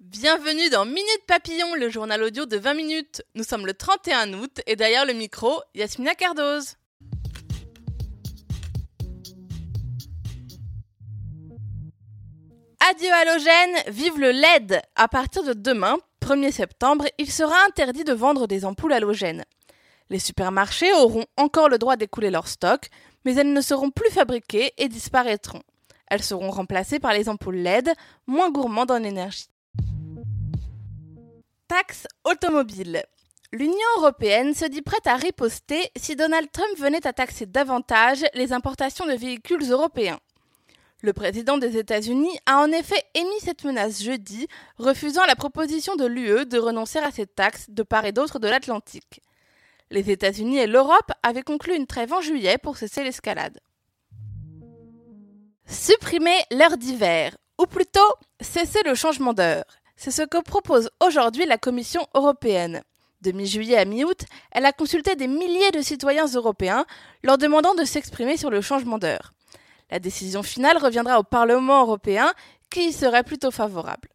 Bienvenue dans Minute Papillon, le journal audio de 20 minutes. Nous sommes le 31 août et derrière le micro, Yasmina Cardoz. Adieu halogène, vive le LED À partir de demain, 1er septembre, il sera interdit de vendre des ampoules halogènes. Les supermarchés auront encore le droit d'écouler leur stock, mais elles ne seront plus fabriquées et disparaîtront. Elles seront remplacées par les ampoules LED, moins gourmandes en énergie. Taxe automobile. L'Union européenne se dit prête à riposter si Donald Trump venait à taxer davantage les importations de véhicules européens. Le président des États-Unis a en effet émis cette menace jeudi, refusant la proposition de l'UE de renoncer à cette taxe de part et d'autre de l'Atlantique. Les États-Unis et l'Europe avaient conclu une trêve en juillet pour cesser l'escalade. Supprimer l'heure d'hiver, ou plutôt cesser le changement d'heure. C'est ce que propose aujourd'hui la Commission européenne. De mi-juillet à mi-août, elle a consulté des milliers de citoyens européens, leur demandant de s'exprimer sur le changement d'heure. La décision finale reviendra au Parlement européen, qui y serait plutôt favorable.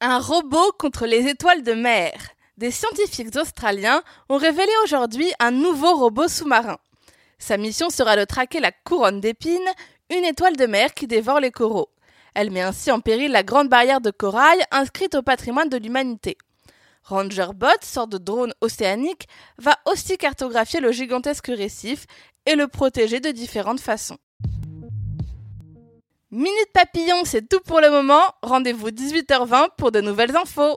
Un robot contre les étoiles de mer. Des scientifiques australiens ont révélé aujourd'hui un nouveau robot sous-marin. Sa mission sera de traquer la couronne d'épines, une étoile de mer qui dévore les coraux. Elle met ainsi en péril la grande barrière de corail inscrite au patrimoine de l'humanité. Rangerbot, sorte de drone océanique, va aussi cartographier le gigantesque récif et le protéger de différentes façons. Minute Papillon, c'est tout pour le moment. Rendez-vous 18h20 pour de nouvelles infos.